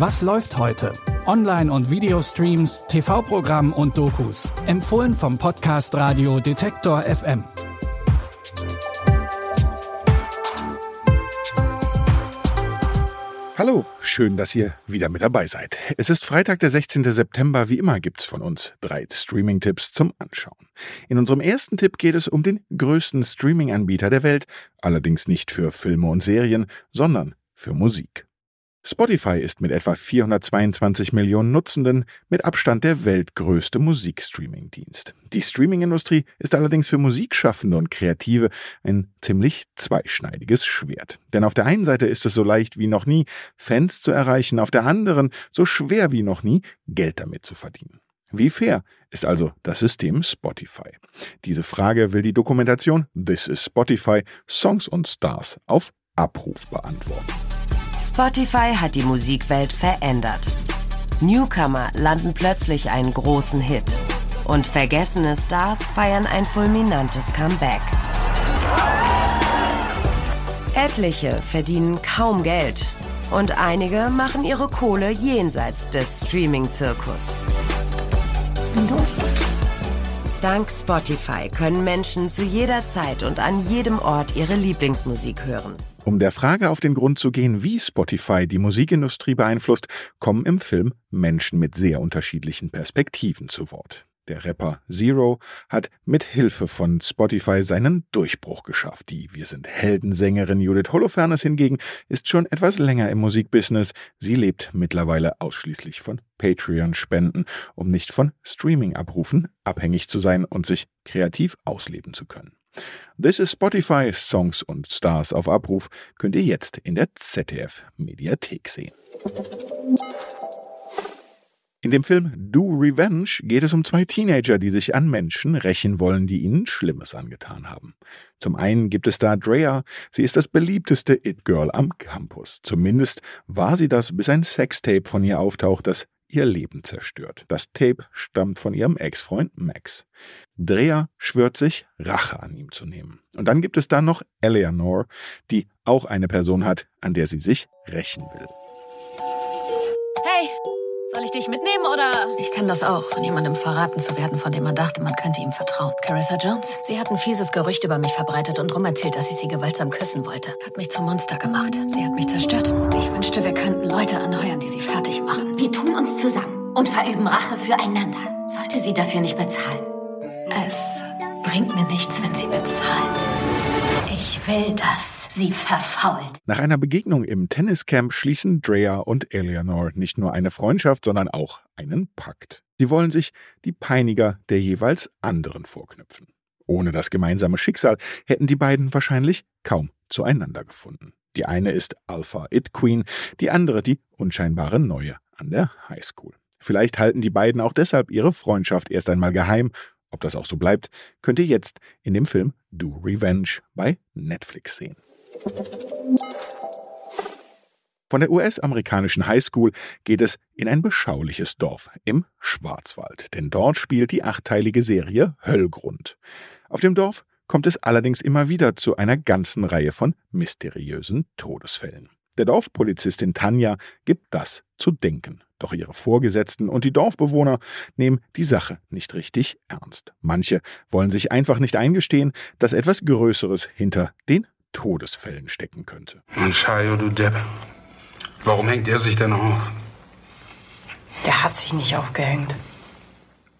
Was läuft heute? Online- und Videostreams, TV-Programm und Dokus. Empfohlen vom Podcast Radio Detektor FM. Hallo, schön, dass ihr wieder mit dabei seid. Es ist Freitag, der 16. September. Wie immer gibt's von uns drei Streaming-Tipps zum Anschauen. In unserem ersten Tipp geht es um den größten Streaming-Anbieter der Welt, allerdings nicht für Filme und Serien, sondern für Musik. Spotify ist mit etwa 422 Millionen Nutzenden mit Abstand der weltgrößte Musikstreaming-Dienst. Die Streaming-Industrie ist allerdings für Musikschaffende und Kreative ein ziemlich zweischneidiges Schwert. Denn auf der einen Seite ist es so leicht wie noch nie, Fans zu erreichen, auf der anderen so schwer wie noch nie, Geld damit zu verdienen. Wie fair ist also das System Spotify? Diese Frage will die Dokumentation This is Spotify Songs und Stars auf Abruf beantworten. Spotify hat die Musikwelt verändert. Newcomer landen plötzlich einen großen Hit. Und vergessene Stars feiern ein fulminantes Comeback. Etliche verdienen kaum Geld. Und einige machen ihre Kohle jenseits des Streaming-Zirkus. Los geht's. Dank Spotify können Menschen zu jeder Zeit und an jedem Ort ihre Lieblingsmusik hören. Um der Frage auf den Grund zu gehen, wie Spotify die Musikindustrie beeinflusst, kommen im Film Menschen mit sehr unterschiedlichen Perspektiven zu Wort. Der Rapper Zero hat mit Hilfe von Spotify seinen Durchbruch geschafft. Die Wir sind Heldensängerin Judith Holofernes hingegen ist schon etwas länger im Musikbusiness. Sie lebt mittlerweile ausschließlich von Patreon-Spenden, um nicht von Streaming-Abrufen abhängig zu sein und sich kreativ ausleben zu können. This is Spotify Songs und Stars auf Abruf könnt ihr jetzt in der ZDF Mediathek sehen. In dem Film Do Revenge geht es um zwei Teenager, die sich an Menschen rächen wollen, die ihnen Schlimmes angetan haben. Zum einen gibt es da Drea, sie ist das beliebteste It-Girl am Campus. Zumindest war sie das, bis ein Sextape von ihr auftaucht, das ihr Leben zerstört. Das Tape stammt von ihrem Ex-Freund Max. Drea schwört sich, Rache an ihm zu nehmen. Und dann gibt es da noch Eleanor, die auch eine Person hat, an der sie sich rächen will. Ich dich mitnehmen oder? Ich kann das auch, von jemandem verraten zu werden, von dem man dachte, man könnte ihm vertrauen. Carissa Jones. Sie hat ein fieses Gerücht über mich verbreitet und rum erzählt, dass ich sie gewaltsam küssen wollte. Hat mich zum Monster gemacht. Sie hat mich zerstört. Ich wünschte, wir könnten Leute anheuern, die sie fertig machen. Wir tun uns zusammen und verüben Rache füreinander. Sollte sie dafür nicht bezahlen? Es bringt mir nichts, wenn sie bezahlt. Will das. Sie verfault. Nach einer Begegnung im Tenniscamp schließen Drea und Eleanor nicht nur eine Freundschaft, sondern auch einen Pakt. Sie wollen sich die Peiniger der jeweils anderen vorknüpfen. Ohne das gemeinsame Schicksal hätten die beiden wahrscheinlich kaum zueinander gefunden. Die eine ist Alpha It Queen, die andere die unscheinbare Neue an der Highschool. Vielleicht halten die beiden auch deshalb ihre Freundschaft erst einmal geheim. Ob das auch so bleibt, könnt ihr jetzt in dem Film Do Revenge bei Netflix sehen. Von der US-amerikanischen Highschool geht es in ein beschauliches Dorf im Schwarzwald, denn dort spielt die achteilige Serie Höllgrund. Auf dem Dorf kommt es allerdings immer wieder zu einer ganzen Reihe von mysteriösen Todesfällen. Der Dorfpolizistin Tanja gibt das zu denken. Doch ihre Vorgesetzten und die Dorfbewohner nehmen die Sache nicht richtig ernst. Manche wollen sich einfach nicht eingestehen, dass etwas Größeres hinter den Todesfällen stecken könnte. Und Shayo, du Depp. Warum hängt er sich denn auf? Der hat sich nicht aufgehängt.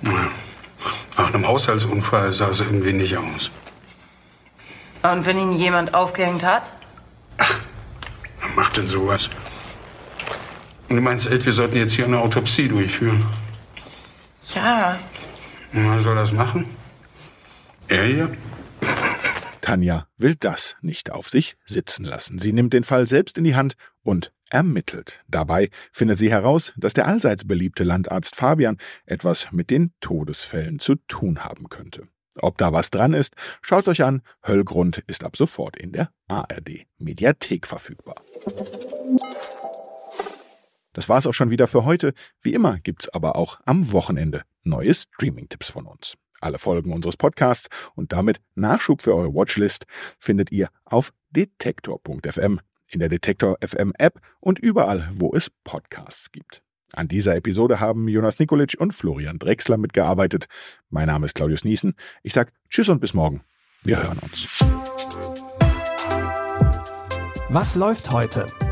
Na, Nach einem Haushaltsunfall sah es irgendwie nicht aus. Und wenn ihn jemand aufgehängt hat? Wer macht denn sowas? Und du meinst, Ed, wir sollten jetzt hier eine Autopsie durchführen? Ja. Und wer soll das machen? Er hier? Tanja will das nicht auf sich sitzen lassen. Sie nimmt den Fall selbst in die Hand und ermittelt. Dabei findet sie heraus, dass der allseits beliebte Landarzt Fabian etwas mit den Todesfällen zu tun haben könnte. Ob da was dran ist, schaut's euch an. Höllgrund ist ab sofort in der ARD Mediathek verfügbar. Das war's auch schon wieder für heute. Wie immer gibt's aber auch am Wochenende neue Streaming-Tipps von uns. Alle Folgen unseres Podcasts und damit Nachschub für eure Watchlist findet ihr auf detektor.fm in der Detektor FM App und überall, wo es Podcasts gibt. An dieser Episode haben Jonas Nikolic und Florian Drexler mitgearbeitet. Mein Name ist Claudius Niesen. Ich sage Tschüss und bis morgen. Wir hören uns. Was läuft heute?